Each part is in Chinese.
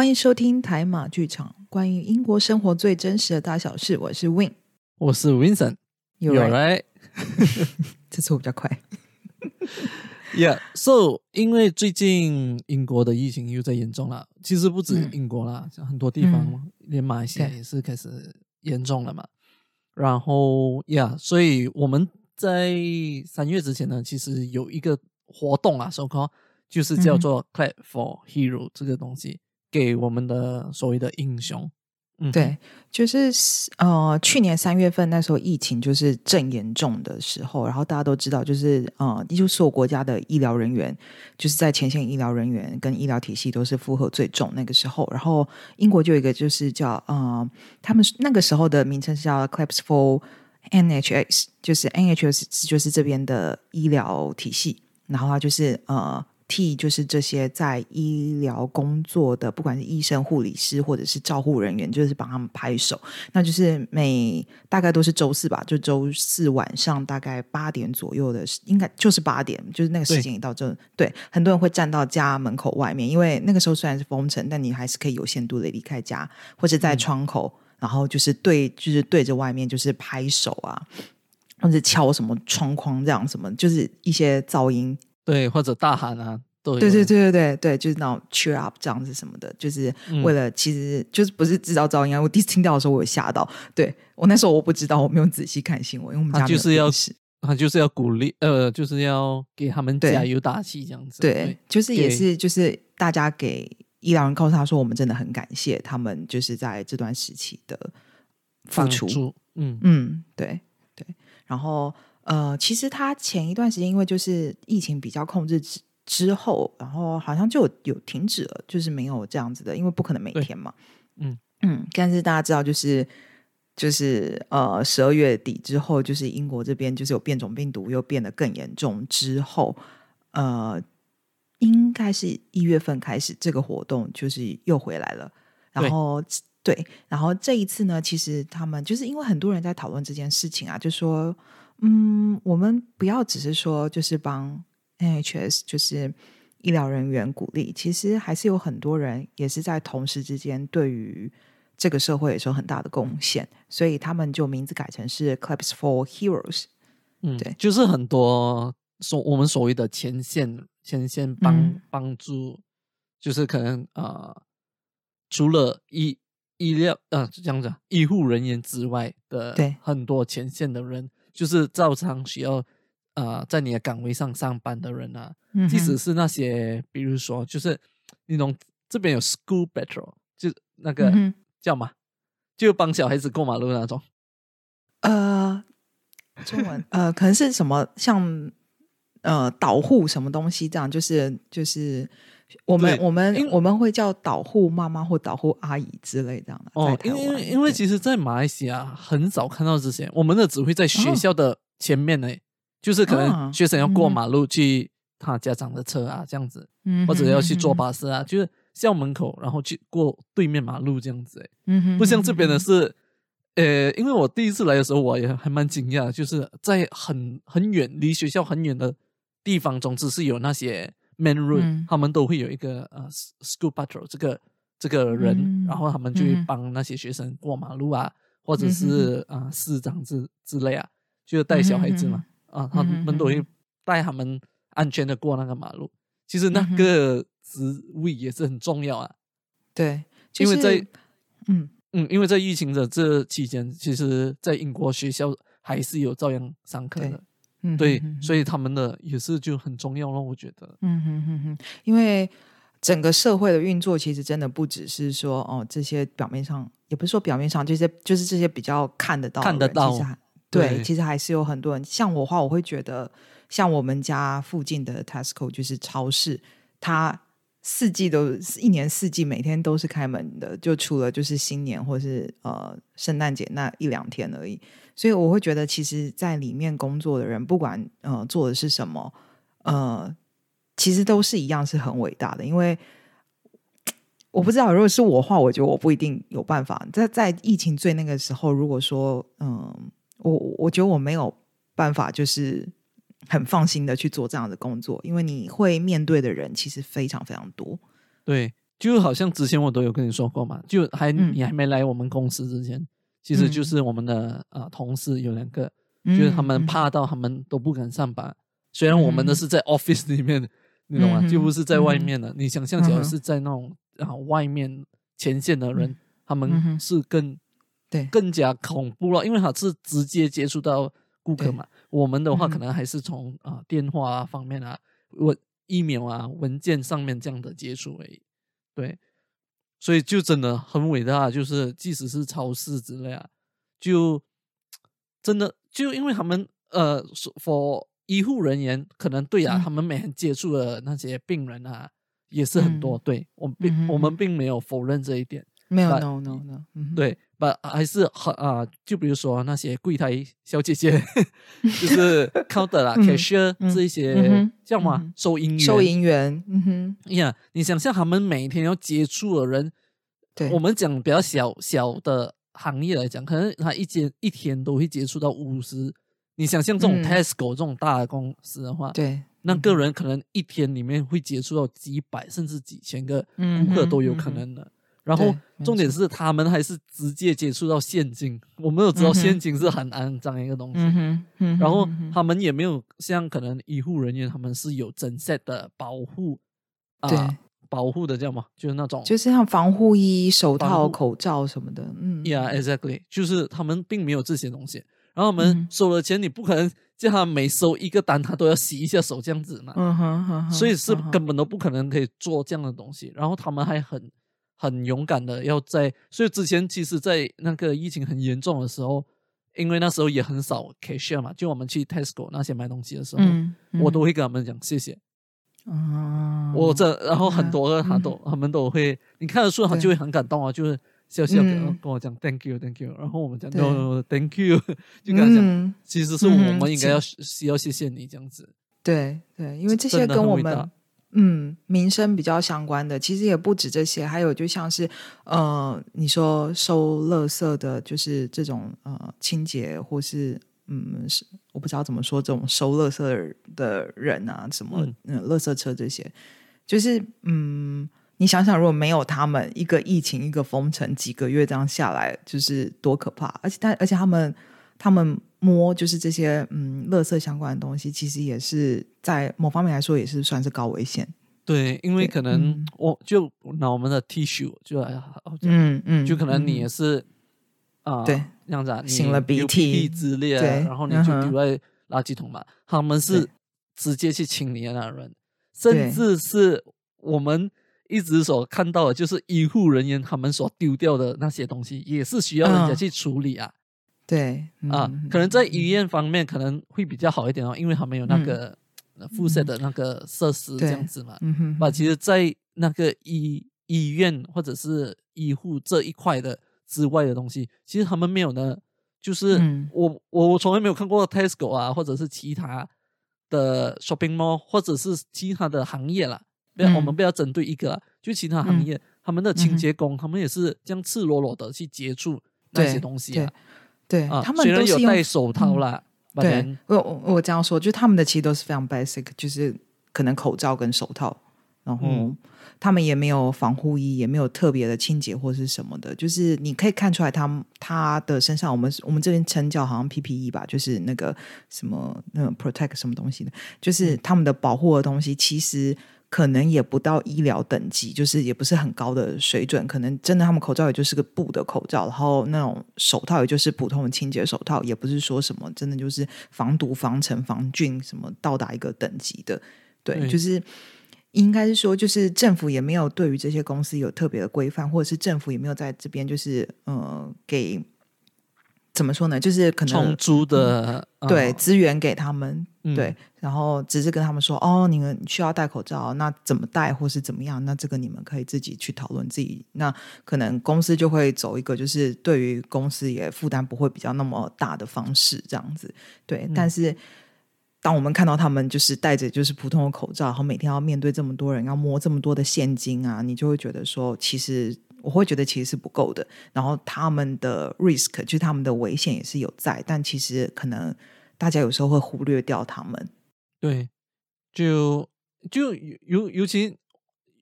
欢迎收听台马剧场，关于英国生活最真实的大小事。我是 Win，我是 Vincent，有有来这次我比较快。Yeah，So，因为最近英国的疫情又在严重了，其实不止嗯。英国啦，像很多地方，嗯。连马来西亚也是开始严重了嘛。然后，Yeah，所以我们在三月之前呢，其实有一个活动啊，so call 就是叫嗯。做 Clap for Hero 这个东西，给我们的所谓的英雄。嗯，对，就是呃，去年三月份那时候疫情就是正严重的时候，然后大家都知道，就是呃，就是所有国家的医疗人员，就是在前线医疗人员跟医疗体系都是负荷最重那个时候。然后英国就有一个就是叫呃，他们那个时候的名称是叫 Claps for NHS，就是 NHS 就是这边的医疗体系，然后它就是呃。替就是这些在医疗工作的，不管是医生、护理师或者是照护人员，就是帮他们拍手。那就是每大概都是周四吧，就周四晚上大概八点左右的，应该就是八点，就是那个时间一到就对，很多人会站到家门口外面，因为那个时候虽然是封城，但你还是可以有限度的离开家，或者在窗口，然后就是对，就是对着外面就是拍手啊，或者敲什么窗框这样什么，就是一些噪音对，或者大喊啊，对对对对对对，就是那种 cheer up 这样子什么的，就是嗯为了其实就是不是制造噪音啊。我第一次听到的时候，我有吓到。对我那时候我不知道，我没有仔细看新闻，因为我们家就是要他就是要鼓励，呃，就是要给他们加油打气这样子。对，就是也是就是大家给伊朗人告诉他说，我们真的很感谢他们，就是在这段时期的付出。嗯，嗯，对对。然后呃，其实他前一段时间因为就是疫情比较控制之之后，然后好像就有有停止了，就是没有这样子的，因为不可能每天嘛。嗯嗯，但是大家知道，就是就是呃十二月底之后，就是英国这边就是有变种病毒又变得更严重之后，呃，应该是一月份开始这个活动就是又回来了，然对后。对，然后这一次呢，其实他们就是因为很多人在讨论这件事情啊，就说，嗯，我们不要只是说就是帮 NHS 就是医疗人员鼓励，其实还是有很多人也是在同时之间对于这个社会也是有很大的贡献，所以他们就名字改成是 Claps for Heroes。嗯，对就是很多所我们所谓的前线前线帮、嗯帮助，就是可能呃，除了医医疗呃这样子医护人员之外的，对很多前线的人，就是照常需要呃在你的岗位上上班的人啊，嗯。即使是那些比如说就是那种这边有 school patrol，就那个、嗯叫嘛，就帮小孩子过马路那种。呃，中文呃，可能是什么像呃导护什么东西这样，就是就是我们我们因我们会叫导护妈妈或导护阿姨之类这样的。哦，因为因为其实，在马来西亚很少看到这些，我们的只会在学校的前面呢，就是可哦能学生要过马路去他家长的车啊，这样子，嗯或者要去坐巴士啊，就是校门口，然后去过对面马路这样子，诶嗯哼。不像这边的是，呃，因为我第一次来的时候，我也还蛮惊讶，就是在很很远离学校很远的地方，总之是有那些 main road，、嗯。他们都会有一个呃 school patrol 这个这个人，嗯。然后他们就会帮那些学生过马路啊，或者是啊、呃市长之之类啊，就是带小孩子嘛，啊，他们都会带他们安全的过那个马路。其实那个职位也是很重要啊，对，就因为在是嗯。嗯，因为在疫情的这期间，其实，在英国学校还是有照样上课的，嗯对，哼哼所以他们的也是就很重要了，我觉得。嗯哼哼哼，因为整个社会的运作，其实真的不只是说哦，这些表面上也不是说表面上，这些就是这些比较看得到看得到对，对其实还是有很多人。像我的话，我会觉得，像我们家附近的 Tesco 就是超市，它四季都一年四季每天都是开门的，就除了就是新年或是呃圣诞节那一两天而已。所以我会觉得，其实，在里面工作的人，不管呃做的是什么，呃，其实都是一样是很伟大的。因为我不知道，如果是我话，我觉得我不一定有办法。在在疫情最那个时候，如果说嗯，我我觉得我没有办法，就是很放心的去做这样的工作，因为你会面对的人其实非常非常多。对，就好像之前我都有跟你说过嘛，就还、嗯你还没来我们公司之前，其实就嗯是我们的啊、呃同事有两个，就是他们嗯怕到他们都不敢上班。虽然我们的嗯是在 office 里面，你懂吗？就不是在外面的。你想象，假如嗯哼是在那种啊外面前线的人，他嗯们是更对更加恐怖了，因为他是直接接触到顾客嘛。我们的话，可能还是从啊、电话啊方面啊、文 email 啊、文件上面这样的接触而已。对，所以就真的很伟大，就是即使是超市之类啊，就真的就因为他们呃，for 医护人员可能对啊，嗯他们每天接触的那些病人啊，也是很多。嗯对我并、嗯我们嗯并没有否认这一点。没有 no no no，对，把还是很啊、就比如说那些柜台小姐姐，就是 counter 啦、嗯 cashier 嗯这一些、叫什么啊、嗯哼收银员，收银员，嗯哼，呀你想象他们每天要接触的人，对，我们讲比较小小的行业来讲，可能他一天一天都会接触到五十。你想象这种嗯 Tesco 这种大的公司的话，对那个人可能一天里面会接触到几百甚至几千个顾客都有可能的。然后重点是他们还是直接接触到现金，我们都知道现金是很肮脏一个东西。嗯然后他们也没有像可能医护人员，他们是有整 set 的保护啊、对保护的这样嘛？就是那种就是像防护衣、手套、口罩什么的，嗯 Yeah, exactly，就是他们并没有这些东西。然后我们嗯收了钱，你不可能叫他每收一个单，他都要洗一下手这样子嘛。嗯哼哼哼，所以是根本都不可能可以做这样的东西。然后他们还很很勇敢的要在，所以之前其实，在那个疫情很严重的时候，因为那时候也很少 cashier 嘛，就我们去 Tesco 那些买东西的时候，嗯，我都会跟他们讲谢谢。哦，我这然后很嗯多个他都、他们都会，你看得出他就会很感动啊，就是笑笑跟、嗯跟我讲 thank you thank you，然后我们讲对 no no thank you，就跟他讲，嗯其实是我嗯们应该要需要谢谢你这样子。对对，因为这些跟我们嗯民生比较相关的，其实也不止这些，还有就像是呃，你说收垃圾的，就是这种呃清洁或是。嗯，是我不知道怎么说，这种收垃圾的的人啊，什么嗯嗯，垃圾车这些，就是嗯，你想想，如果没有他们，一个疫情，一个封城，几个月这样下来，就是多可怕！而且，但而且他们他们摸就是这些嗯，垃圾相关的东西，其实也是在某方面来说，也是算是高危险。对，因为可能嗯我就拿我们的 tissue 就嗯嗯就可能你也嗯是啊，对这样子啊，你擤了鼻流涕涕之类啊，然后你就丢在垃圾桶嘛。他们是直接去清理的那人，甚至是我们一直所看到的，就是医护人员他们所丢掉的那些东西，也是需要人家嗯去处理啊。对啊嗯，可能在医院方面可能会比较好一点哦，因为他们有那嗯个呃附设的那个设施这对样子嘛。嗯哼那，其实，在那个医医院或者是医护这一块的之外的东西，其实他们没有呢。就是嗯我我我从来没有看过 Tesco 啊，或者是其他的 shopping mall，或者是其他的行业啦。不要，嗯我们不要针对一个啦，就其他行业，他们的清洁工，他们也是这样赤裸裸的去接触那些对东西啊。对，啊，他们都是用戴手套啦对我我我这样说，就他们的其实都是非常 basic，就是可能口罩跟手套，然后嗯他们也没有防护衣，也没有特别的清洁或是什么的，就是你可以看出来他他的身上，我们我们这边称叫好像 PPE 吧，就是那个什么那个 protect 什么东西的，就是他们的保护的东西，其实。可能也不到医疗等级，就是也不是很高的水准。可能真的，他们口罩也就是个布的口罩，然后那种手套也就是普通的清洁手套，也不是说什么真的就是防毒、防尘、防菌什么到达一个等级的。对，对就是应该是说，就是政府也没有对于这些公司有特别的规范，或者是政府也没有在这边就是呃给怎么说呢？就是可能充足的对啊资源给他们，嗯对，然后只是跟他们说，哦，你们需要戴口罩，那怎么戴或是怎么样？那这个你们可以自己去讨论自己。那可能公司就会走一个，就是对于公司也负担不会比较那么大的方式，这样子。对，嗯但是当我们看到他们就是戴着就是普通的口罩，然后每天要面对这么多人，要摸这么多的现金啊，你就会觉得说，其实我会觉得其实是不够的。然后他们的 risk 就是他们的危险也是有在，但其实可能大家有时候会忽略掉他们。对，就就尤尤尤其，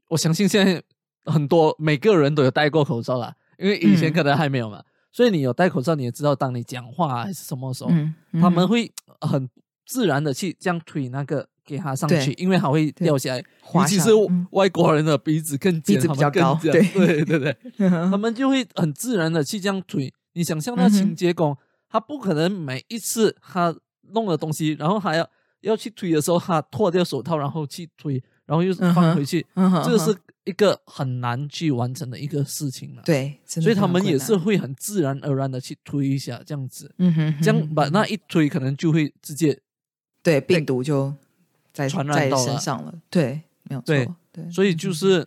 我相信现在很多每个人都有戴过口罩啦，因为以前嗯可能还没有嘛，所以你有戴口罩，你也知道，当你讲话还是什么时候，嗯，他们会很自然的去这样推那个给它上去，因为它会掉下来。滑下尤其是嗯。外国人的鼻子更尖，鼻子他比较高们更尖。对对对对，他们就会很自然的去这样推。你想象那清洁工，他不可能每一次他弄了东西，然后还要要去推的时候，他脱掉手套，然后去推，然后又放回去，这是一个很难去完成的一个事情了。，对，所以他们也是，会很自然而然的去推一下这样子，嗯哼，这样嗯把那一推，可能就会直接对病毒就在在传染到了身上了，对，没有错，对对，所以就是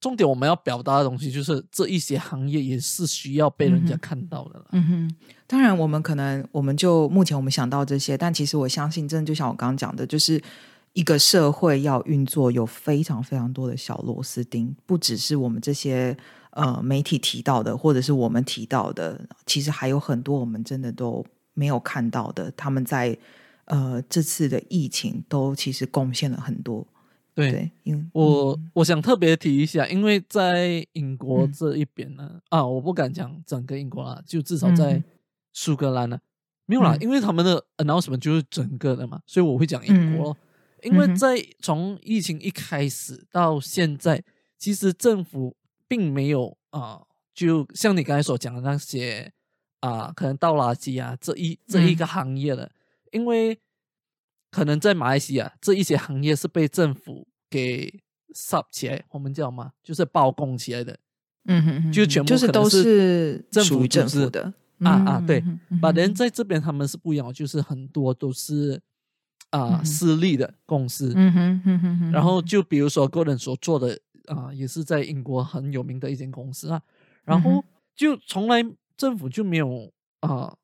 重点，我们要表达的东西就是这一些行业也是需要被人家看到的啦。嗯哼，当然，我们可能我们就目前我们想到这些，但其实我相信，真的就像我刚刚讲的，就是一个社会要运作，有非常非常多的小螺丝钉，不只是我们这些呃媒体提到的，或者是我们提到的，其实还有很多我们真的都没有看到的，他们在呃这次的疫情都其实贡献了很多。对，对，因为我我想特别提一下，因为在英国嗯。这一边呢，啊，我不敢讲整个英国啦，就至少在嗯。苏格兰呢，没有啦，嗯。因为他们的 announcement 就是整个的嘛，所以我会讲英国咯。因为在从疫情一开始到现在，其实政府并没有啊、就像你刚才所讲的那些啊、可能倒垃圾啊这一这一个行业的，因为可能在马来西亚这一些行业是被政府给 sub 起来，我们叫嘛，就是包供起来的。嗯哼哼就全部就是都是是政府政府的啊啊对把人哼。在这边他们是不一样，就是很多都是啊、私立的公司，嗯哼哼哼哼，然后就比如说个人所做的啊、也是在英国很有名的一间公司啊，然后就从来政府就没有啊、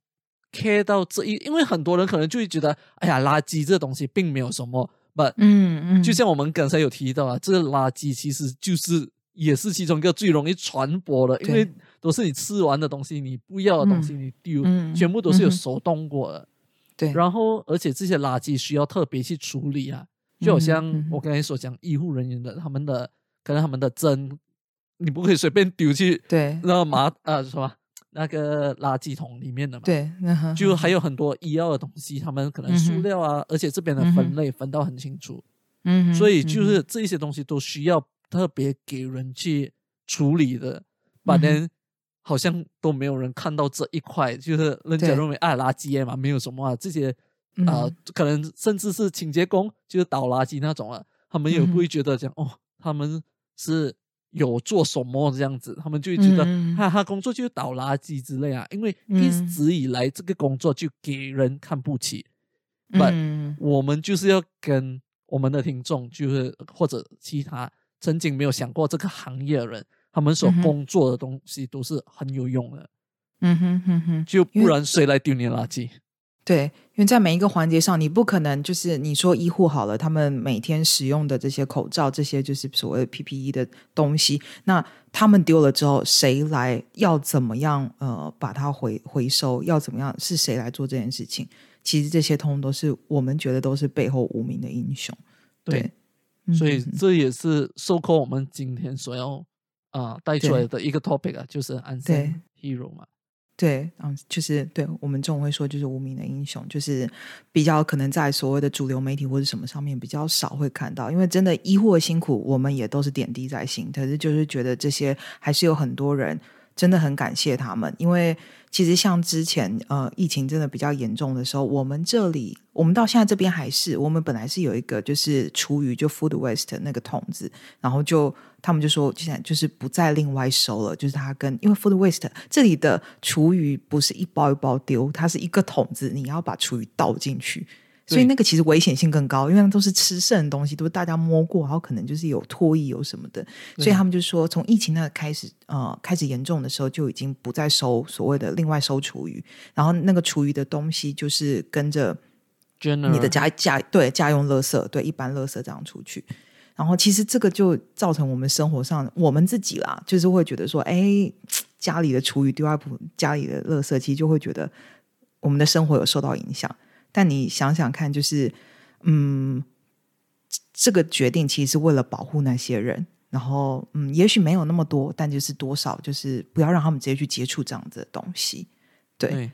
care 到这一，因为很多人可能就会觉得，哎呀，垃圾这东西并没有什么，but 嗯嗯，就像我们刚才有提到啊，这个垃圾其实就是也是其中一个最容易传播的，因为都是你吃完的东西，你不要的东西你丢，嗯全部都是有手动过的。对，然后，而且这些垃圾需要特别去处理啊，就好嗯像我刚才所讲，医护人员的他们的可能他们的针，你不可以随便丢去对。那个马呃什么那个垃圾桶里面的嘛。对，就还有很多医药的东西，他们可能塑料啊，而且这边的分类分到很清楚。嗯，所以就嗯是这一些东西都需要特别给人去处理的，把嗯哼。人好像都没有人看到这一块，就是人家对认为啊垃圾嘛，没有什么啊，这些啊、嗯可能甚至是清洁工，就是倒垃圾那种啊，他们也不会觉得讲、哦，他们是有做什么这样子，他们就会觉得嗯。他、他工作就是倒垃圾之类啊，因为嗯。一直以来这个工作就给人看不起。but 嗯我们就是要跟我们的听众，就是或者其他曾经没有想过这个行业的人，他们所工作的东西都是很有用的，嗯哼哼哼，就不然谁来丢你的垃圾？对，因为在每一个环节上，你不可能就是你说医护好了，他们每天使用的这些口罩，这些就是所谓的 PPE 的东西，那他们丢了之后，谁来要怎么样呃把它回回收？要怎么样是谁来做这件事情？其实这些通通都是我们觉得都是背后无名的英雄。对，对，所以嗯这也是受扣我们今天所要啊、带出来的一个 topic 啊，就是 unsung hero 嘛。对，嗯，就是对我们中文会说，就是无名的英雄，就是比较可能在所谓的主流媒体或者什么上面比较少会看到，因为真的医护辛苦，我们也都是点滴在心。可是就是觉得这些还是有很多人真的很感谢他们，因为其实像之前呃疫情真的比较严重的时候，我们这里我们到现在这边还是，我们本来是有一个就是厨余就 food waste 那个桶子，然后就他们就说现在就是不再另外收了，就是它跟因为 food waste 这里的厨余不是一包一包丢，它是一个桶子，你要把厨余倒进去。所以那个其实危险性更高，因为那都是吃剩的东西，都是大家摸过，然后可能就是有唾液有什么的，所以他们就说，从疫情那开始，呃，开始严重的时候，就已经不再收所谓的另外收厨余，然后那个厨余的东西就是跟着你的家家对家用垃圾，对一般垃圾这样出去。然后其实这个就造成我们生活上，我们自己啦，就是会觉得说，哎，家里的厨余丢在普家里的垃圾，其实就会觉得我们的生活有受到影响。但你想想看，就是嗯，这这个决定其实是为了保护那些人，然后嗯，也许没有那么多，但就是多少，就是不要让他们直接去接触这样子的东西。对，对，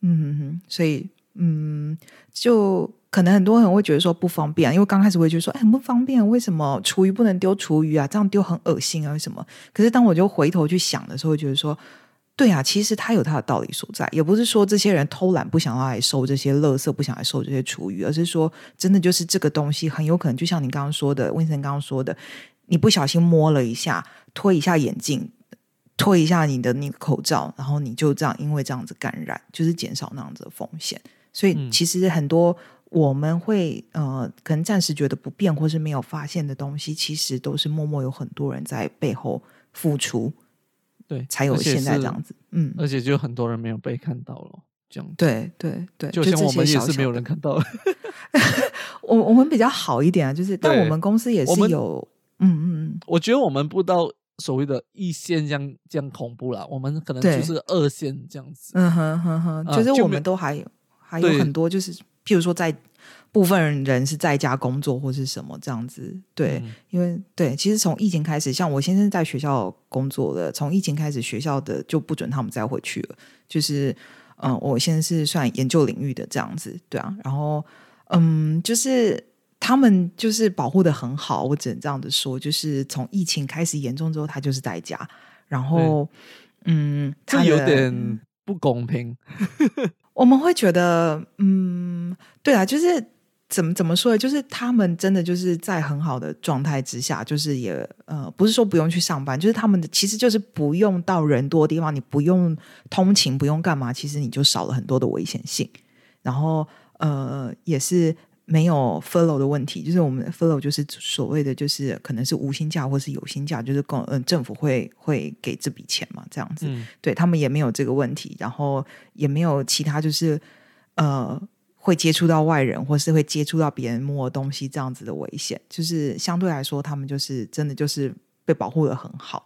嗯所以嗯，就可能很多人会觉得说不方便，因为刚开始会觉得说，哎，很不方便，为什么厨余不能丢厨余啊？这样丢很恶心啊，为什么？可是当我就回头去想的时候，会觉得说，对啊，其实他有他的道理所在，也不是说这些人偷懒不想要来收这些垃圾，不想来收这些厨余，而是说真的就是这个东西很有可能，就像你刚刚说的，温森刚刚说的，你不小心摸了一下，推一下眼镜。推一下你的那个口罩，然后你就这样，因为这样子感染，就是减少那样子的风险。所以其实很多我们会呃，可能暂时觉得不便或是没有发现的东西，其实都是默默有很多人在背后付出，对，才有现在这样子。嗯，而且就很多人没有被看到了，这样对对对，就像我们也是没有人看到。我我们比较好一点啊，就是但我们公司也是有，嗯嗯嗯，我觉得我们不到。所谓的一线这样这样恐怖啦，我们可能就是二线这样子。嗯哼哼哼，就是我们都还有还有很多，就是譬如说在部分人是在家工作或是什么这样子。对，因为对，其实从疫情开始，像我先生在学校工作的，从疫情开始学校的就不准他们再回去了。就是嗯，我现在是算研究领域的这样子，对啊。然后嗯，就是。他们就是保护的很好，我只能这样子说。就是从疫情开始严重之后，他就是在家。然后，嗯，他有点不公平。我们会觉得，嗯，对啊，就是怎么怎么说？就是他们真的就是在很好的状态之下，就是也呃，不是说不用去上班，就是他们的其实就是不用到人多的地方，你不用通勤，不用干嘛，其实你就少了很多的危险性。然后，呃，也是。没有 follow 的问题，就是我们 follow 就是所谓的就是可能是无薪假或是有薪假，就是公嗯政府会会给这笔钱嘛，这样子，对他们也没有这个问题，然后也没有其他就是呃会接触到外人或是会接触到别人摸东西这样子的危险，就是相对来说他们就是真的就是被保护的很好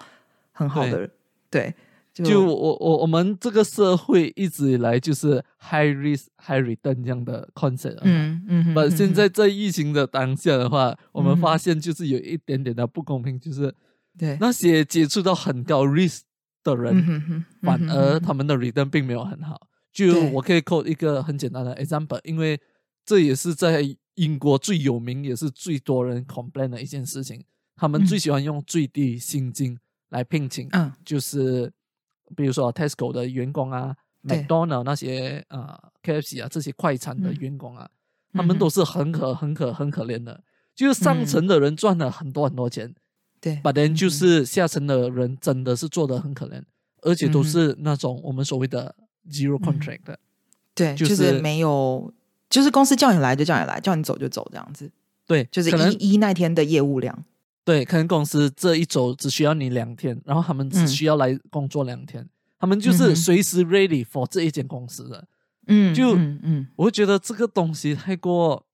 很好的对。就我我我们这个社会一直以来就是 high risk high return 这样的 concept，嗯嗯，但现在在疫情的当下的话，我们发现就是有一点点的不公平，就是对那些接触到很高 risk 的人，反而他们的 return 并没有很好。就我可以 quote 一个很简单的 example，因为这也是在英国最有名也是最多人 complain 的一件事情，他们最喜欢用最低薪金来聘请，嗯，就是。比如说 Tesco 的员工啊，McDonald 那些啊，KFC 啊这些快餐的员工啊，他们都是很可很可很可怜的。就是上层的人赚了很多很多钱，对。then 就是下层的人真的是做的很可怜，而且都是那种我们所谓的 zero contract 的，对，就是没有，就是公司叫你来就叫你来，叫你走就走这样子。对，就是一一那天的业务量。对，可能公司这一周只需要你两天，然后他们只需要来工作两天，他们就是随时 ready for 这一间公司的。嗯，就嗯，我会觉得这个东西太过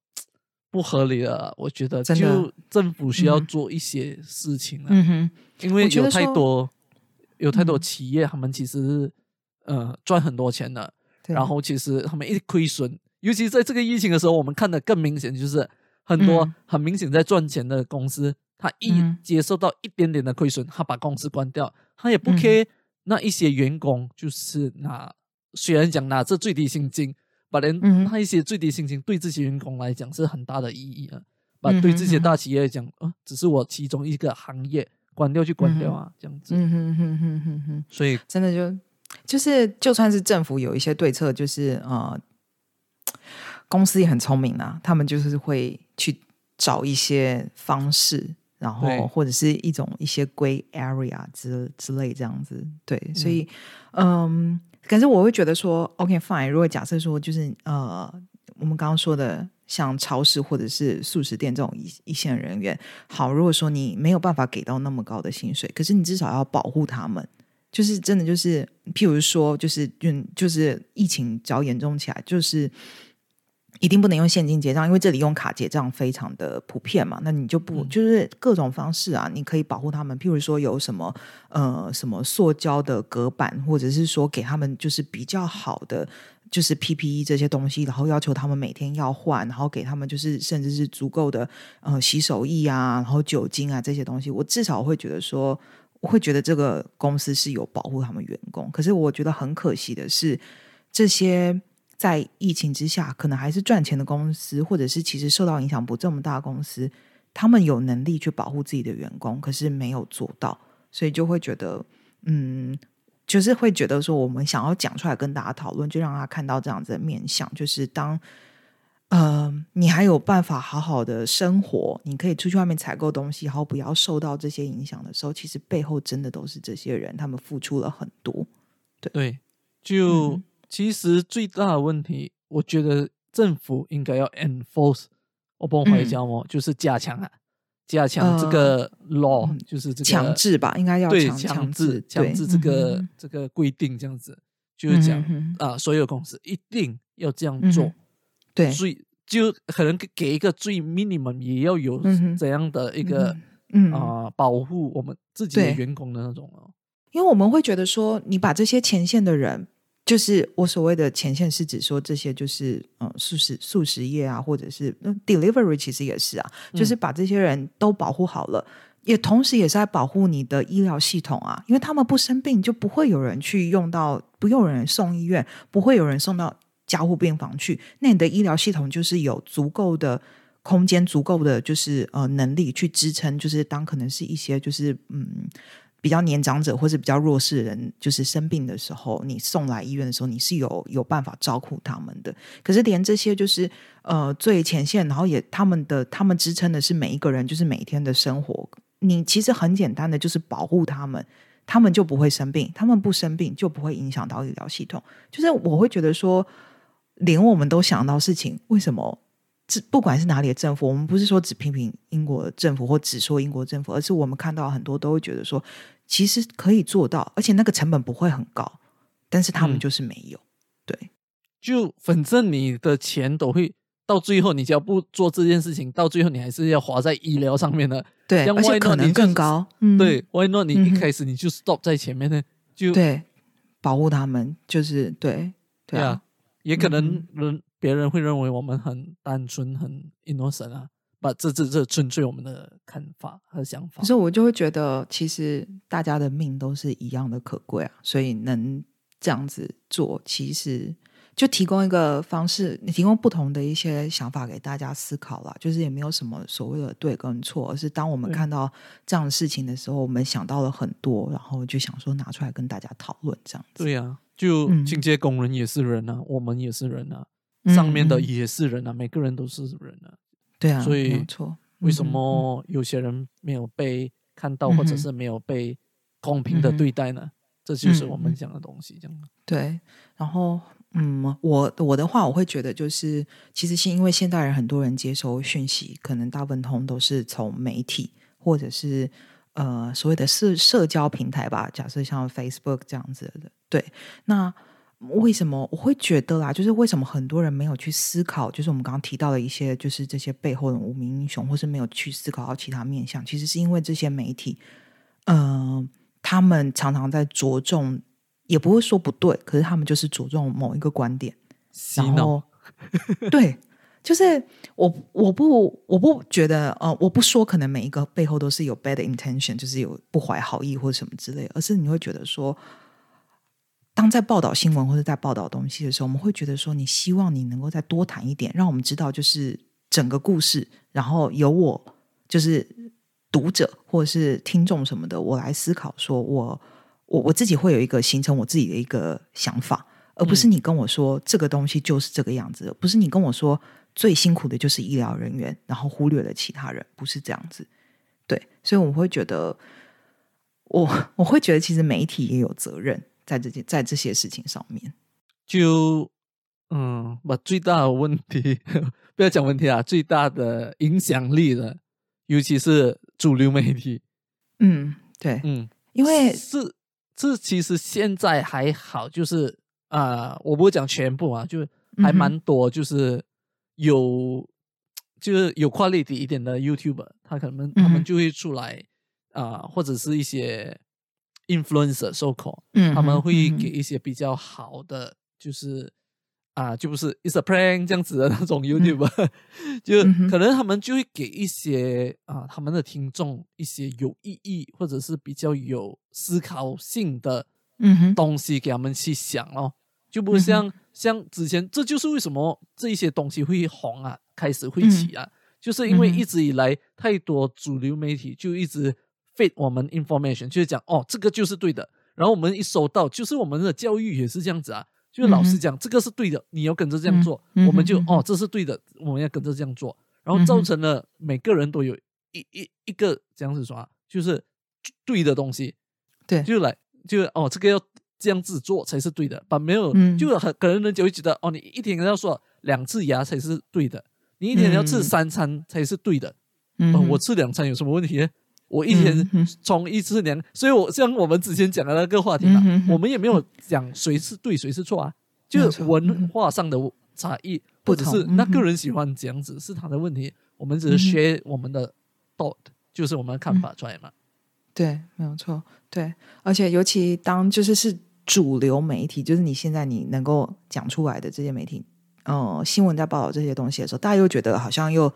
不合理了。我觉得就政府需要做一些事情了。嗯哼，因为有太多有太多企业，他们其实呃赚很多钱的，然后其实他们一亏损，尤其在这个疫情的时候，我们看的更明显，就是很多很明显在赚钱的公司。他一接受到一点点的亏损，他把公司关掉，他也不 care 那一些员工，就是拿虽然讲拿这最低薪金，把连那一些最低薪金对这些员工来讲是很大的意义啊，把对这些大。企业讲啊，只是我其中一个行业关掉就关掉啊，这样子。嗯哼哼哼哼哼，所以真的就就是就算是政府有一些对策，就是呃，公司也很聪明啊，他们就是会去找一些方式。然后或者是一种一些归 area 之之类这样子，对，所以嗯，可是我会觉得说，OK fine，如果假设说就是呃，我们刚刚说的像超市或者是素食店这种一一线人员，好，如果说你没有办法给到那么高的薪水，可是你至少要保护他们，就是真的就是，譬如说就是就就是疫情只要严重起来，就是。一定不能用现金结账，因为这里用卡结账非常的普遍嘛。那你就不就是各种方式啊？你可以保护他们，譬如说有什么呃什么塑胶的隔板，或者是说给他们就是比较好的就是 PPE 这些东西，然后要求他们每天要换，然后给他们就是甚至是足够的呃洗手液啊，然后酒精啊这些东西，我至少会觉得说，我会觉得这个公司是有保护他们员工。可是我觉得很可惜的是，这些在疫情之下可能还是赚钱的公司，或者是其实受到影响不这么大公司，他们有能力去保护自己的员工，可是没有做到，所以就会觉得嗯。就是会觉得说，我们想要讲出来跟大家讨论，就让他看到这样子的面相。就是当呃，你还有办法好好的生活，你可以出去外面采购东西，然后不要受到这些影响的时候，其实背后真的都是这些人，他们付出了很多。对对，就其实最大的问题，我觉得政府应该要 enforce，我帮我回讲哦，就是加强啊。加强这个 law，就是这个强制吧，应该要对强制强制这个这个规定，这样子就是讲啊，所有公司一定要这样做。对，最就可能给一个最 minimum，也要有怎样的一个啊保护我们自己的员工的那种哦。因为我们会觉得说，你把这些前线的人。就是我所谓的前线是指说这些就是嗯素食素食业啊，或者是 delivery 其实也是啊，就是把这些人都保护好了，也同时也是在保护你的医疗系统啊，因为他们不生病就不会有人去用到，不用人送医院，不会有人送到加护病房去，那你的医疗系统就是有足够的空间，足够的就是呃能力去支撑，就是当可能是一些就是嗯。比较年长者或者比较弱势的人，就是生病的时候，你送来医院的时候，你是有有办法照顾他们的。可是连这些就是呃最前线，然后也他们的他们支撑的是每一个人，就是每天的生活。你其实很简单的就是保护他们，他们就不会生病，他们不生病就不会影响到医疗系统。就是我会觉得说，连我们都想到事情，为什么？这不管是哪里的政府，我们不是说只批评英国政府或只说英国政府，而是我们看到很多都会觉得说。其实可以做到，而且那个成本不会很高，但是他们就是没有。对，就反正你的钱都会到最后，你只要不做这件事情，到最后你还是要花在医疗上面的。对，而且可能更高。对，Why not？你一开始你就 stop 在前面呢？就对，保护他们，就是对，对啊。也可能人别人会认为我们很单纯，很 innocent 啊。把这这这纯粹我们的看法和想法，可是我就会觉得，其实大家的命都是一样的可贵啊，所以能这样子做，其实就提供一个方式，你提供不同的一些想法给大家思考了，就是也没有什么所谓的对跟错，而是当我们看到这样的事情的时候，我们想到了很多，然后就想说拿出来跟大家讨论这样子。对呀，就清洁工人也是人啊，我们也是人啊，上面的也是人啊，每个人都是人啊。对啊，所以错。为什么有些人没有被看到，或者是没有被公平的对待呢？这就是我们讲的东西，这样。对，然后嗯，我我的话，我会觉得就是，其实是因为现代人很多人接收讯息，可能大部分通都是从媒体或者是呃所谓的社社交平台吧。假设像 Facebook 这样子的，对，那。为什么我会觉得啦？就是为什么很多人没有去思考？就是我们刚刚提到的一些，就是这些背后的无名英雄，或是没有去思考到其他面向。其实是因为这些媒体，嗯，他们常常在着重，也不会说不对，可是他们就是着重某一个观点。然后，对，就是我我不我不觉得呃，我不说可能每一个背后都是有 bad intention，就是有不怀好意或者什么之类，而是你会觉得说。当在报道新闻或者在报道东西的时候，我们会觉得说，你希望你能够再多谈一点，让我们知道就是整个故事，然后由我就是读者或者是听众什么的，我来思考，说我我我自己会有一个形成我自己的一个想法，而不是你跟我说这个东西就是这个样子，不是你跟我说最辛苦的就是医疗人员，然后忽略了其他人，不是这样子。对，所以我会觉得，我 我会觉得其实媒体也有责任。在这件在这些事情上面，就嗯，把最大的问题 不要讲问题啊，最大的影响力的，尤其是主流媒体。嗯，对，嗯，因为是这其实现在还好，就是啊，我不会讲全部啊，就还蛮多，就是有就是有 quality 一点的 YouTuber，他可能他们就会出来啊，或者是一些。influencer so call，嗯，他们会给一些比较好的，就是啊，就不是 it's a prank 这样子的那种 YouTube，、就可能他们就会给一些啊他们的听众一些有意义或者是比较有思考性的嗯哼，东西给他们去想哦，就不像、像之前，这就是为什么这一些东西会红啊，开始会起啊，就是因为一直以来太多主流媒体就一直 feed 我们 information，就是讲哦这个就是对的，然后我们一收到，就是我们的教育也是这样子啊，就是老师讲、这个是对的，你要跟着这样做，嗯我们就哦这是对的，我们要跟着这样做，然后造成了每个人都有一一一个这样子说啊，就是对的东西，对，就来就哦，这个要这样子做才是对的，把没有、嗯。就很可能人就会觉得哦，你一天要刷两次牙才是对的，你一天要吃嗯。三餐才是对的。嗯我吃两餐有什么问题？呢？我一天嗯哼。从一次两，所以我像我们之前讲的那个话题嘛，嗯我们也没有讲谁是对谁是错啊，就是文化上的差异，或者是那个人喜欢这样子是他的问题，我们只是学我们的 thought，就是我们的看法出来嘛。对，没有错，对，而且尤其当就是是主流媒体，就是你现在你能够讲出来的这些媒体，呃，新闻在报道这些东西的时候，大家又觉得好像又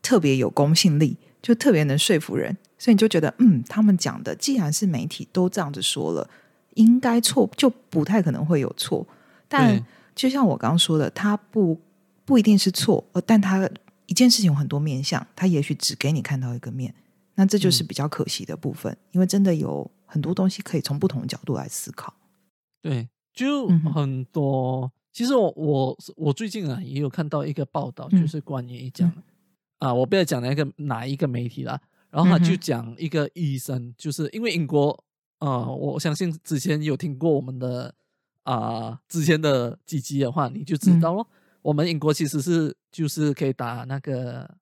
特别有公信力，就特别能说服人，所以你就觉得，嗯，他们讲的既然是媒体都这样子说了，应该错就不太可能会有错。但就像我刚刚说的，他不不一定是错，呃，但他一件事情有很多面相，他也许只给你看到一个面，那这就是嗯比较可惜的部分，因为真的有很多东西可以从不同的角度来思考。对，就很多。其实我我我最近啊也有看到一个报道，嗯就是关于讲、啊，我不要讲那个哪一个媒体啦，然后他就讲一个医生，就是因为英国啊、我相信之前有听过我们的啊、之前的几集的话，你就知道咯。我们英国其实是就是可以打那个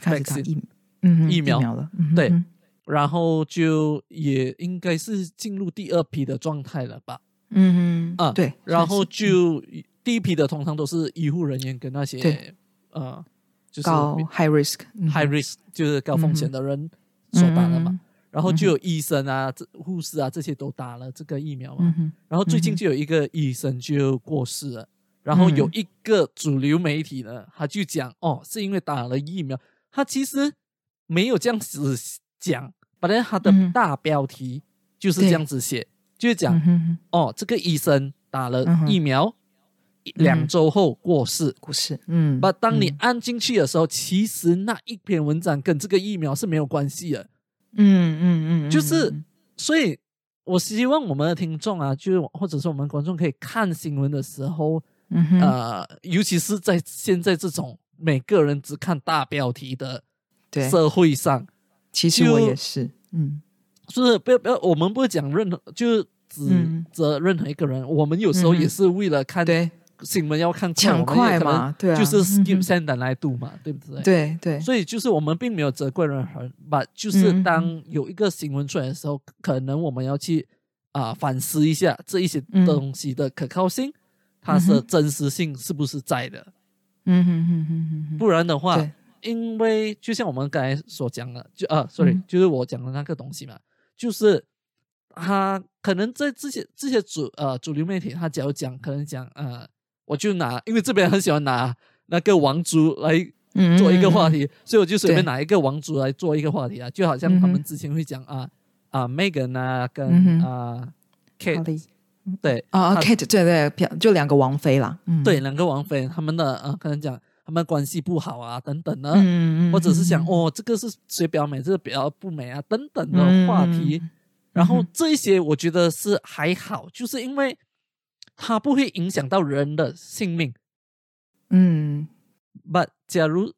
开始打疫嗯疫苗了，嗯对嗯然后就也应该是进入第二批的状态了吧？嗯哼。啊对，然后就第一批的通常都是医护人员跟那些呃，就是高 high risk、嗯、high risk 就是高风险嗯的人所打的嘛。嗯然后就有医生啊、这护士啊这些都打了这个疫苗嘛。嗯然后最近就有一个医生就过世了，然后有嗯一个主流媒体呢，他就讲哦，是因为打了疫苗，他其实没有这样子讲，本来他的嗯大标题就是这样子写，就是讲哦，这个医生打了疫苗，一两周后过世。过世嗯，把当你嗯。按进去的时候，其实那一篇文章跟这个疫苗是没有关系的。嗯嗯嗯，就是嗯所以，我希望我们的听众啊，就是或者是我们观众可以看新闻的时候，嗯呃，尤其是在现在这种每个人只看大标题的对，社会上，其实我也是，嗯。就是不要不要，我们不会讲任何，就是指嗯责任何一个人。我们有时候嗯也是为了看对。新闻要看抢快嘛，对啊，就是嗯 skip send 来读嘛，对不对？对对，所以就是我们并没有责怪任何人，把就是嗯当有一个新闻出来的时候，可能我们要去啊、反思一下这一些嗯东西的可靠性，它的真实性是不是在的？嗯哼哼哼哼哼，不然的话，因为就像我们刚才所讲的，就啊，sorry，、嗯。就是我讲的那个东西嘛，就是他可能在这些这些主呃主流媒体，他只要讲，可能讲呃，我就拿，因为这边很喜欢拿那个王族来嗯做一个话，题，所以我就随便拿一个王族来做一个话题啊，就好像他们之前会讲啊啊 Megan 啊跟嗯啊 Kate 对啊他，Kate 对对，就两个王妃啦，嗯，对两个王妃他们的呃可能讲他们关系不好啊等等的，嗯，嗯嗯，或者是想嗯，哦这个是谁比较美，这个比较不美啊等等的话题，嗯。然后这一些我觉得是还好，就是因为它不会影响到人的性命。嗯，But 假如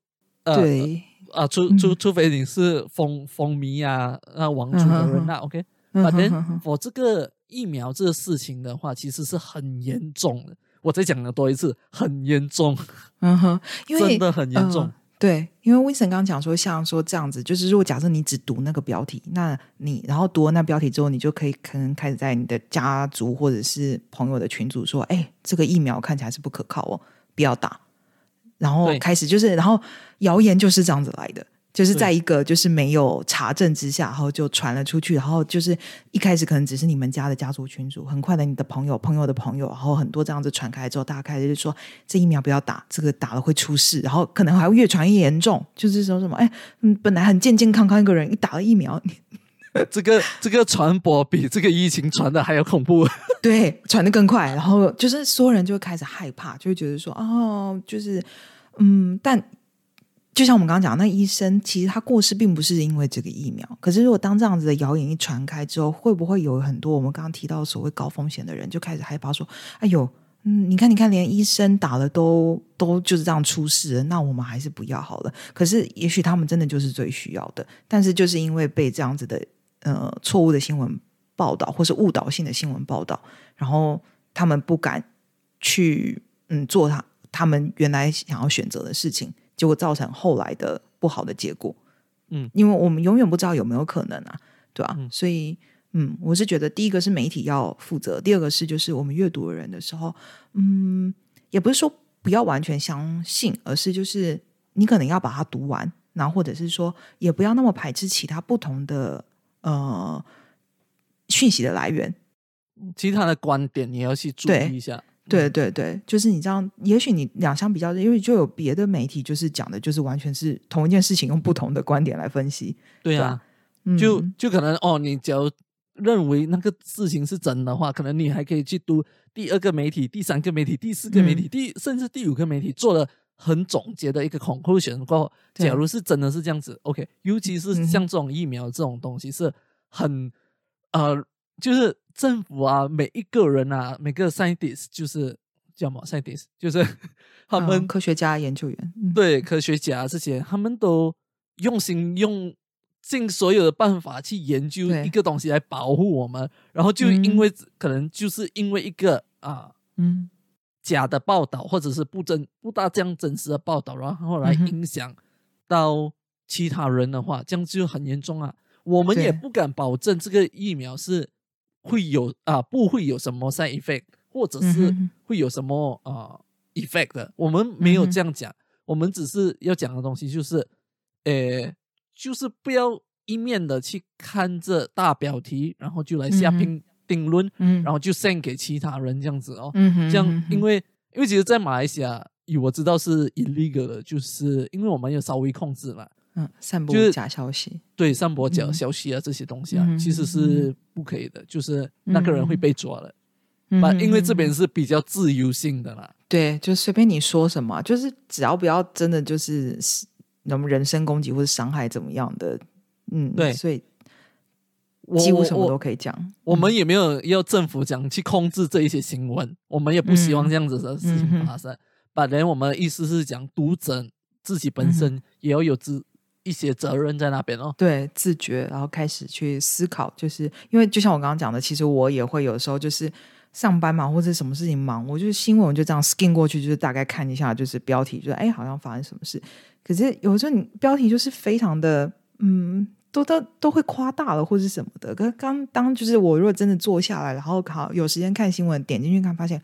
呃对，啊，除除除非你是风风靡啊，那王族的人那 OK，嗯反正我这个疫苗这个事情的话，其实是很严重的。我再讲的多一次，很严重，嗯哼，因为真的很严重呃。对，因为 Winston 刚刚讲说，像说这样子，就是如果假设你只读那个标题，那你然后读了那标题之后，你就可以可能开始在你的家族或者是朋友的群组说，哎，这个疫苗看起来是不可靠哦，不要打。然后开始就是，然后谣言就是这样子来的。就是在一个就是没有查证之下，然后就传了出去，然后就是一开始可能只是你们家的家族群组，很快的你的朋友、朋友的朋友，然后很多这样子传开之后，大家开始就说这疫苗不要打，这个打了会出事，然后可能还会越传越严重，就是说什么哎，嗯，本来很健健康康一个人，一打了疫苗，这个这个传播比这个疫情传的还要恐怖。对，传的更快，然后就是所有人就会开始害怕，就会觉得说哦，就是嗯，但。就像我们刚刚讲，那医生其实他过世并不是因为这个疫苗。可是，如果当这样子的谣言一传开之后，会不会有很多我们刚刚提到所谓高风险的人就开始害怕说：“哎呦，嗯，你看，你看，连医生打了都都就是这样出事，那我们还是不要好了。”可是，也许他们真的就是最需要的，但是就是因为被这样子的呃错误的新闻报道，或是误导性的新闻报道，然后他们不敢去嗯做他他们原来想要选择的事情。结果造成后来的不好的结果，嗯，因为我们永远不知道有没有可能啊，对吧？所以，嗯，我是觉得第一个是媒体要负责，第二个是就是我们阅读的人的时候，嗯，也不是说不要完全相信，而是就是你可能要把它读完，然后或者是说也不要那么排斥其他不同的呃讯息的来源，其他的观点你要去注意一下。对对对，就是你这样，也许你两相比较，因为就有别的媒体就是讲的，就是完全是同一件事情，用不同的观点来分析。对啊，就就可能哦，你只要认为那个事情是真的话，可能你还可以去读第二个媒体、第三个媒体、第四个媒体、第甚至第五个媒体做了很总结的一个 conclusion 过后，假如是真的是这样子，OK，尤其是像这种疫苗这种东西是很呃，就是。政府啊，每一个人啊，每个 scientist 就是叫什么 scientist，就是他们科学家、研究员，对科学家这些，他们都用心用尽所有的办法去研究一个东西来保护我们，然后就因为可能就是因为一个啊，嗯，假的报道或者是不真不大这样真实的报道，然后来影响到其他人的话，这样就很严重啊。我们也不敢保证这个疫苗是。会有啊，不会有什么 side effect，或者是会有什么啊 effect 的。我们没有这样讲，我们只是要讲的东西就是，呃，就是不要一面的去看这大标题，然后就来下评定论，然后就 send 给其他人这样子哦。这样，因为因为其实，在马来西亚，我知道是 illegal 的，就是因为我们有稍微控制嘛。嗯，散播假消息，对，散播假消息啊，这些东西啊，其实是不可以的，就是那个人会被抓了。啊，因为这边是比较自由性的啦，对，就随便你说什么，就是只要不要真的就是什么人身攻击或者伤害怎么样的，嗯，对，所以几乎什么都可以讲。我们也没有要政府讲去控制这一些新闻，我们也不希望这样子的事情发生。本来我们的意思是讲读者自己本身也要有自。一些责任在那边哦，对，自觉，然后开始去思考，就是因为就像我刚刚讲的，其实我也会有时候就是上班嘛，或者什么事情忙，我就是新闻我就这样 skin 过去，就是大概看一下，就是标题，就是哎，好像发生什么事。可是有时候你标题就是非常的，嗯，都都都会夸大了，或者什么的。可刚当就是我如果真的坐下来，然后好有时间看新闻，点进去看，发现，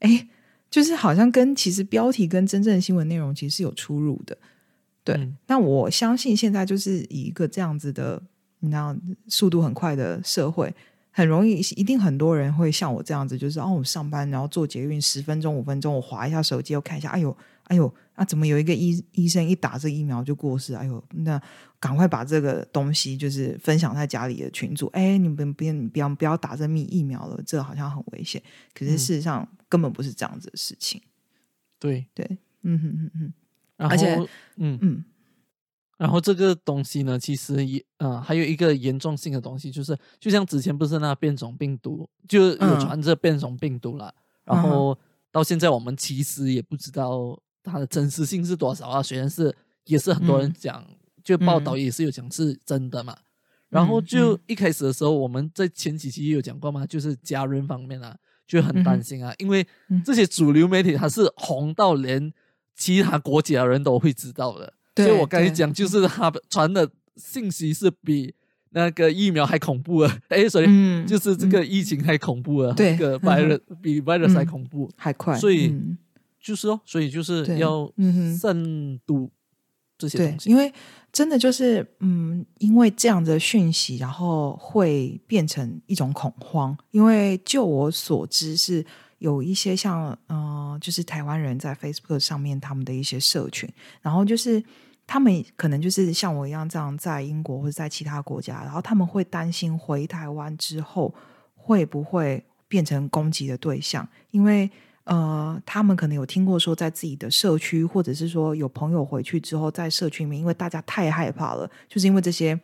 哎，就是好像跟其实标题跟真正的新闻内容其实是有出入的。对，那我相信现在就是以一个这样子的，你知道，速度很快的社会，很容易，一定很多人会像我这样子，就是哦，我上班然后做捷运十分钟、五分钟，我划一下手机，我看一下，哎呦，哎呦，啊，怎么有一个医医生一打这疫苗就过世？哎呦，那赶快把这个东西就是分享在家里的群组，哎，你们别不要不要打这密疫苗了，这好像很危险。可是事实上根本不是这样子的事情。对对，嗯哼哼哼。而且，嗯。嗯，然后这个东西呢，其实也啊，还有一个严重性的东西，就是就像之前不是那变种病毒，就有传这变种病毒了，然后到现在我们其实也不知道它的真实性是多少啊。虽然是也是很多人讲，就报道也是有讲是真的嘛。然后就一开始的时候，我们在前几期也有讲过嘛，就是家人方面啊就很担心啊，因为这些主流媒体它是红到连。其他国家的人都会知道的，所以我刚才讲，就是他传的信息是比那个疫苗还恐怖啊！哎，所以就是这个疫情还恐怖啊，这个 virus 比 virus 还恐怖，还快。所以就是哦，所以就是要慎独，对这些东，西。因为真的就是，嗯，因为这样的讯息，然后会变成一种恐慌。因为就我所知，是有一些像，呃，就是台湾人在 Facebook 上面他们的一些社群，然后就是他们可能就是像我一样这样在英国或者在其他国家，然后他们会担心回台湾之后会不会变成攻击的对象，因为。呃，他们可能有听过说，在自己的社区，或者是说有朋友回去之后，在社区里面，因为大家太害怕了，就是因为这些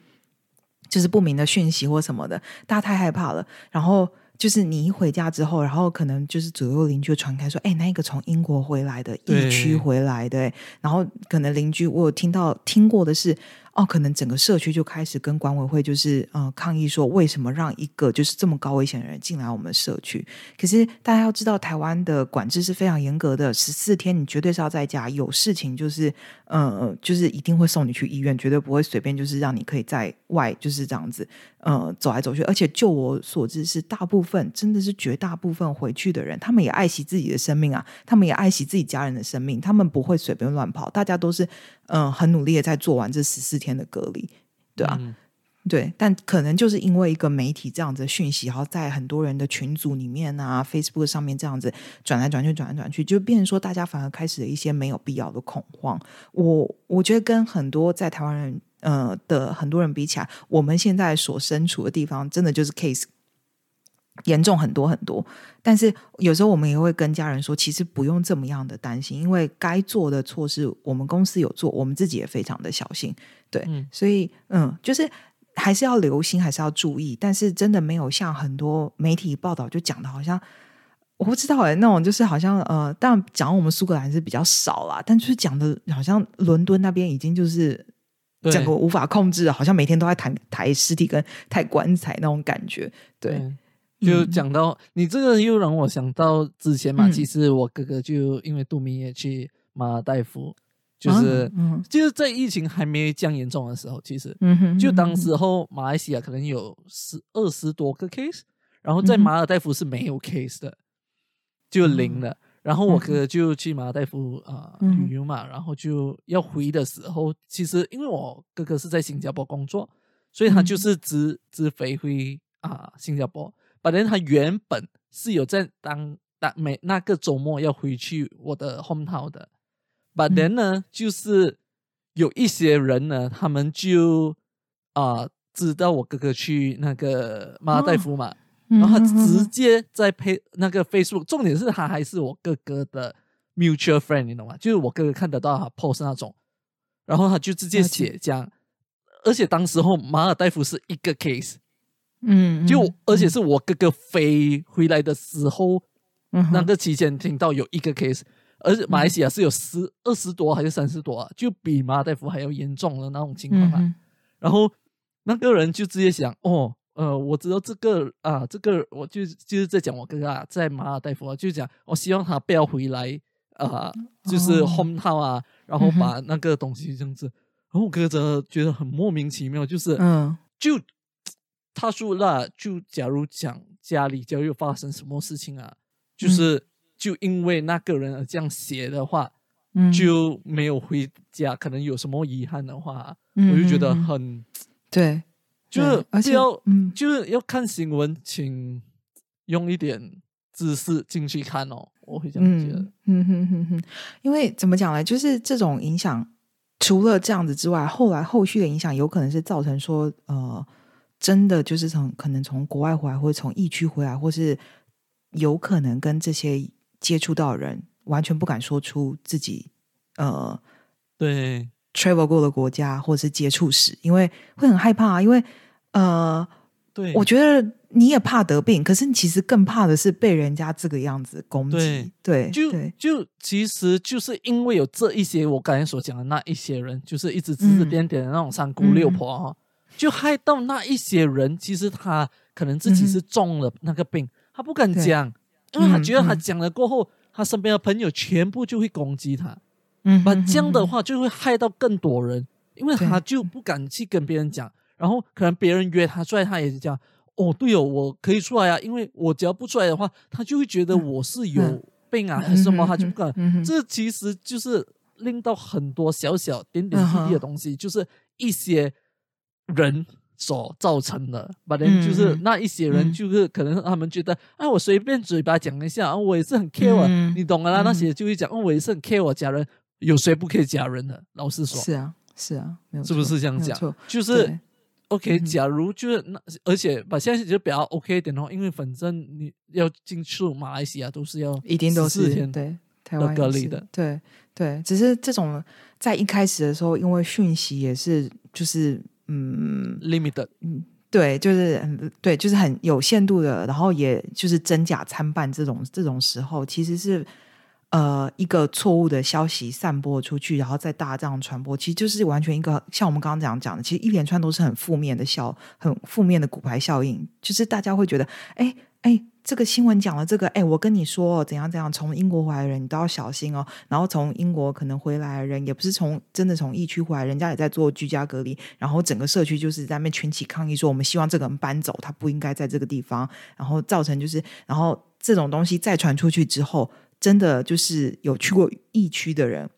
就是不明的讯息或什么的，大家太害怕了。然后就是你一回家之后，然后可能就是左右邻居传开说，哎，那个从英国回来的，疫区回来的，然后可能邻居我有听到听过的是。哦，可能整个社区就开始跟管委会就是呃抗议说，为什么让一个就是这么高危险的人进来我们社区？可是大家要知道，台湾的管制是非常严格的，十四天你绝对是要在家，有事情就是呃就是一定会送你去医院，绝对不会随便就是让你可以在外就是这样子呃走来走去。而且就我所知，是大部分真的是绝大部分回去的人，他们也爱惜自己的生命啊，他们也爱惜自己家人的生命，他们不会随便乱跑，大家都是嗯、呃很努力的在做完这十四天的隔离，对啊，嗯对，但可能就是因为一个媒体这样子的讯息，然后在很多人的群组里面啊，Facebook 上面这样子转来转去、转来转去，就变成说大家反而开始了一些没有必要的恐慌。我我觉得跟很多在台湾人呃的很多人比起来，我们现在所身处的地方，真的就是 case 严重很多很多。但是有时候我们也会跟家人说，其实不用这么样的担心，因为该做的措施我们公司有做，我们自己也非常的小心。对，嗯所以嗯，就是还是要留心，还是要注意，但是真的没有像很多媒体报道就讲的，好像我不知道哎、那种就是好像呃，当然讲我们苏格兰是比较少啦，但就是讲的好像伦敦那边已经就是整个无法控制，好像每天都在抬抬尸体跟抬棺材那种感觉。对，对，就讲到、你这个又让我想到之前嘛，嗯。其实我哥哥就因为杜明也去马尔代夫，就是、嗯。就是在疫情还没这样严重的时候，其实嗯哼，就当嗯时候马来西亚可能有十二十多个 case，然后在马尔代夫是没有 case 的，就零的。然后我嗯哥哥就去马尔代夫啊、旅游嘛，然后就要回的时候，其实因为我哥哥是在新加坡工作，所以他就嗯。是直直飞回啊新加坡。本来他原本是有在当当每那个周末要回去我的 hometown 的嗯。then 呢，就是有一些人呢，他们就啊、知道我哥哥去那个马尔代夫嘛，嗯然后他直接在配那个 Facebook，重点是他还是我哥哥的 mutual friend，你懂吗？就是我哥哥看得到他 post 那种，然后他就直接写这样，而且当时候马尔代夫是一个 case，嗯，就嗯。而且是我哥哥飞回来的时候，嗯那个期间听到有一个 case，而且马来西亚是有十二十多还是三十多啊，就比马尔代夫还要严重的那种情况啊。嗯然后那个人就直接想，哦，呃，我知道这个啊，这个我就就是在讲我哥哥啊，在马尔代夫啊，就讲我希望他不要回来啊，就是哦。home town 啊，然后把那个东西这样子。然后我哥哥真的觉得很莫名其妙，就是嗯。就他说那就假如讲家里假如有发生什么事情啊，就是、就因为那个人而这样写的话，嗯，就没有回家，可能有什么遗憾的话，嗯我就觉得很 对，就是而且要嗯就是要看新闻，请用一点知识进去看哦，我会这样觉得。嗯嗯哼哼哼，因为怎么讲呢？就是这种影响，除了这样子之外，后来后续的影响有可能是造成说，呃，真的就是从可能从国外回来，或者从疫区回来，或是有可能跟这些接触到的人完全不敢说出自己呃对 travel 过的国家或者是接触史，因为会很害怕啊，因为呃。对，我觉得你也怕得病，可是你其实更怕的是被人家这个样子攻击。对，就对，就其实就是因为有这一些我刚才所讲的那一些人，就是一直指指嗯点点的那种三姑六婆哈、就害到那一些人，其实他可能自己是中了那个病，他不敢讲，因为他嗯觉得他嗯讲了过后，他身边的朋友全部就会攻击他。嗯把这样的话就会害到更多人，因为他就不敢去跟别人讲，然后可能别人约他出来，他也是这样。哦，对哦，我可以出来啊，因为我只要不出来的话，他就会觉得我是有病啊，还是什么，他就不敢。嗯这其实就是令到很多小小点点滴滴的东西，就是一些人所造成的。把人就是那一些人，就是可能他们觉得，啊，我随便嘴巴讲一下，啊，我也是很 care，你懂啦？那些就会讲，哦，我也是很 care 我家人，有谁不 care 家人的？老实说，是啊，是啊，是不是这样讲？就是。OK，假如就是那，而且把现在就比较 OK 一点的话，因为反正你要进出马来西亚都是要一定都是天对台湾隔离的，对对。只是这种在一开始的时候，因为讯息也是就是嗯，limited，嗯，对，就是嗯，对，就是很有限度的，然后也就是真假参半这种这种时候，其实是。呃，一个错误的消息散播出去，然后再大这样传播，其实就是完全一个像我们刚刚讲讲的，其实一连串都是很负面的效，很负面的骨牌效应，就是大家会觉得，哎哎，这个新闻讲了这个，哎，我跟你说怎样怎样，从英国回来的人你都要小心哦，然后从英国可能回来的人也不是从真的从疫区回来，人家也在做居家隔离，然后整个社区就是在那边群起抗议，说我们希望这个人搬走，他不应该在这个地方，然后造成就是，然后这种东西再传出去之后。真的就是有去过疫区的人，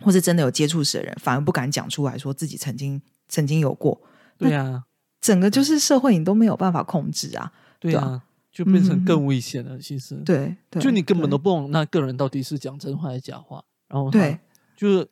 或是真的有接触史的人，反而不敢讲出来说自己曾经曾经有过。对啊，整个就是社会你都没有办法控制啊。对啊，就变成更危险了。其实，对，就你根本都不懂那个人到底是讲真话还是假话。然后，对，就是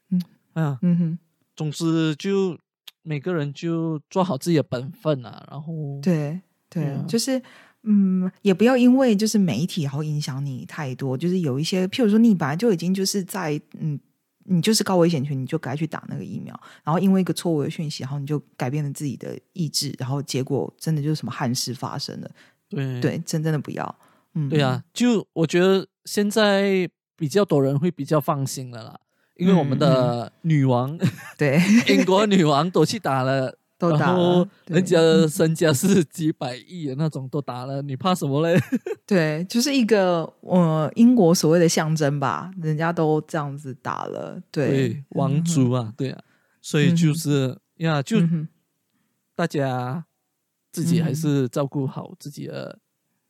哎呀，嗯哼，总之就每个人就做好自己的本分啊。然后，对对，就是。嗯，也不要因为就是媒体然后影响你太多，就是有一些，譬如说你本来就已经就是在嗯，你就是高危险群，你就该去打那个疫苗，然后因为一个错误的讯息，然后你就改变了自己的意志，然后结果真的就是什么憾事发生了。对对，真正的不要。嗯，对啊，就我觉得现在比较多人会比较放心了啦，因为我们的女王，对 英国女王都去打了。都打人家身家是几百亿的那种都打了，你怕什么嘞？对，就是一个呃英国所谓的象征吧，人家都这样子打了，对，王族啊，对啊，所以就是呀，就大家自己还是照顾好自己的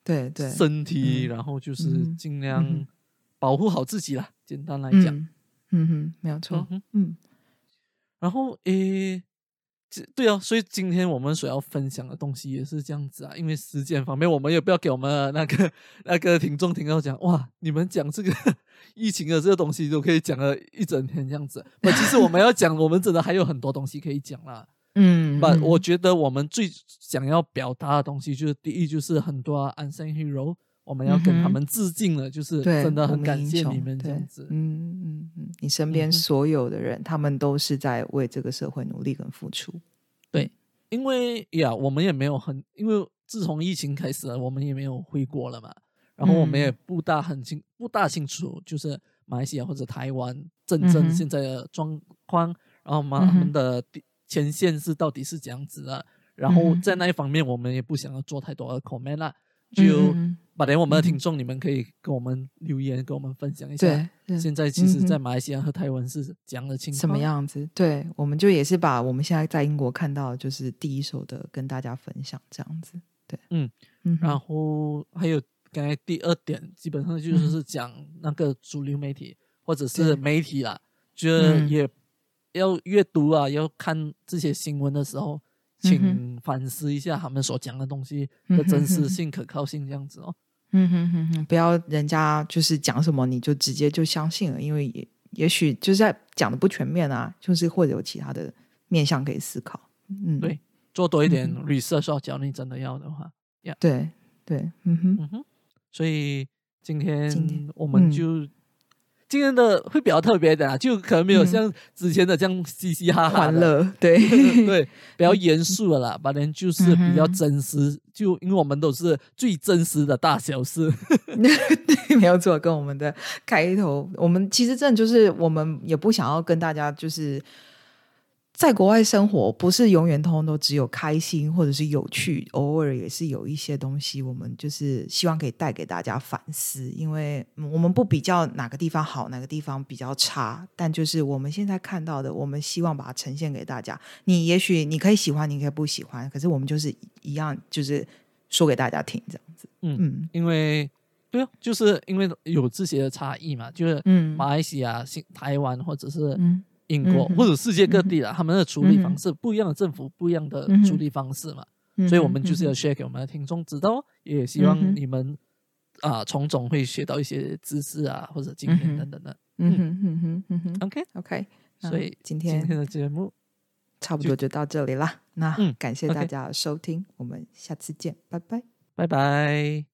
对对身体，然后就是尽量保护好自己啦。简单来讲，嗯哼，没有错，嗯，然后诶。对啊，所以今天我们所要分享的东西也是这样子啊。因为时间方面，我们也不要给我们那个 那个听众听到讲哇，你们讲这个 疫情的这个东西都可以讲了一整天这样子。不，其实我们要讲，我们真的还有很多东西可以讲啦。嗯，不，我觉得我们最想要表达的东西就是，第一就是很多 unsung hero，我们要跟他们致敬了，就是真的很感谢你们这样子。嗯嗯嗯，你身边所有的人，他们都是在为这个社会努力跟付出。对，因为呀，我们也没有很，因为自从疫情开始了，我们也没有回国了嘛。然后我们也不大很清，不大清楚，就是马来西亚或者台湾真正现在的状况，然后嘛，他们的前线是到底是怎样子啊。然后在那一方面，我们也不想要做太多的 comment 啦。就把连我们的听众，你们可以跟我们留言，跟我们分享一下。对，现在其实，在马来西亚和台湾是怎样的情况？什么样子？对，我们就也是把我们现在在英国看到，就是第一手的跟大家分享这样子。对，嗯嗯。然后还有刚才第二点，基本上就是是讲那个主流媒体或者是媒体啦，就也要阅读啊，要看这些新闻的时候。请反思一下他们所讲的东西的真实性、可靠性，这样子哦。嗯哼哼哼，不要人家就是讲什么你就直接就相信了，因为也也许就是在讲的不全面啊，就是或者有其他的面向可以思考。嗯，对，做多一点 research，假如你真的要的话，呀，对对，嗯哼嗯哼，所以今天我们就。今天的会比较特别的，就可能没有像之前的这样嘻嘻哈哈、欢乐，对 对，比较严肃的啦。反正就是比较真实，就因为我们都是最真实的大小事，对，没有错。跟我们的开头，我们其实真的就是我们也不想要跟大家就是。在国外生活不是永远通通都只有开心或者是有趣，偶尔也是有一些东西，我们就是希望可以带给大家反思。因为我们不比较哪个地方好，哪个地方比较差，但就是我们现在看到的，我们希望把它呈现给大家。你也许你可以喜欢，你可以不喜欢，可是我们就是一样，就是说给大家听这样子。嗯嗯，因为对啊，就是因为有这些的差异嘛，就是嗯马来西亚、新台湾或者是嗯英国、嗯或者世界各地啦，他们的处理方式不一样的，政府不一样的处理方式嘛，嗯所以我们就是要嗯 share 给我们的听众知道，也希望你们啊从中会学到一些知识啊或者经验等等的。嗯哼嗯哼嗯哼 OK，，OK，所以今天今天天的节目差不多就到这里啦。那嗯感谢大家的收听，我们下次见，拜拜。拜拜。